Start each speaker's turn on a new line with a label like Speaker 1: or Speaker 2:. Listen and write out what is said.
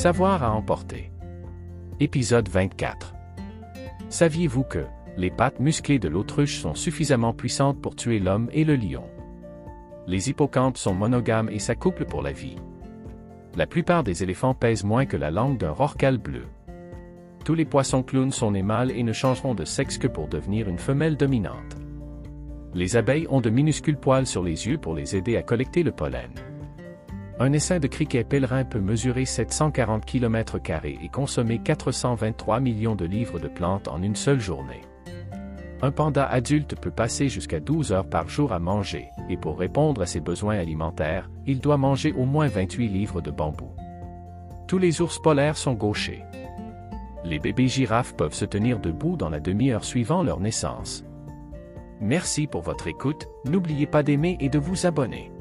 Speaker 1: Savoir à emporter. Épisode 24. Saviez-vous que les pattes musclées de l'autruche sont suffisamment puissantes pour tuer l'homme et le lion? Les hippocampes sont monogames et s'accouplent pour la vie. La plupart des éléphants pèsent moins que la langue d'un rorcal bleu. Tous les poissons clowns sont nés mâles et ne changeront de sexe que pour devenir une femelle dominante. Les abeilles ont de minuscules poils sur les yeux pour les aider à collecter le pollen. Un essaim de criquet pèlerin peut mesurer 740 km et consommer 423 millions de livres de plantes en une seule journée. Un panda adulte peut passer jusqu'à 12 heures par jour à manger, et pour répondre à ses besoins alimentaires, il doit manger au moins 28 livres de bambou. Tous les ours polaires sont gauchers. Les bébés girafes peuvent se tenir debout dans la demi-heure suivant leur naissance. Merci pour votre écoute, n'oubliez pas d'aimer et de vous abonner.